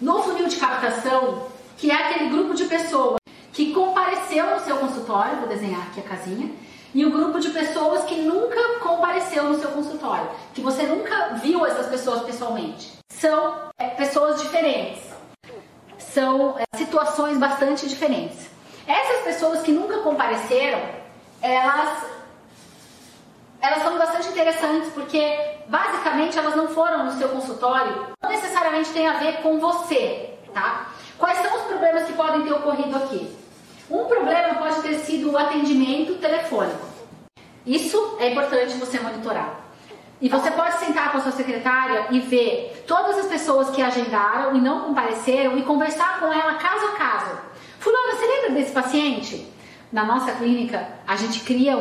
No funil de captação, que é aquele grupo de pessoas que compareceu no seu consultório, vou desenhar aqui a casinha, e o grupo de pessoas que nunca compareceu no seu consultório, que você nunca viu essas pessoas pessoalmente. São é, pessoas diferentes, são é, situações bastante diferentes. Essas pessoas que nunca compareceram, elas, elas são bastante interessantes porque basicamente elas não foram no seu consultório, necessariamente tem a ver com você, tá? Quais são os problemas que podem ter ocorrido aqui? Um problema pode ter sido o atendimento telefônico. Isso é importante você monitorar. E você pode sentar com a sua secretária e ver todas as pessoas que agendaram e não compareceram e conversar com ela caso a caso. Fulano, você lembra desse paciente? Na nossa clínica, a gente cria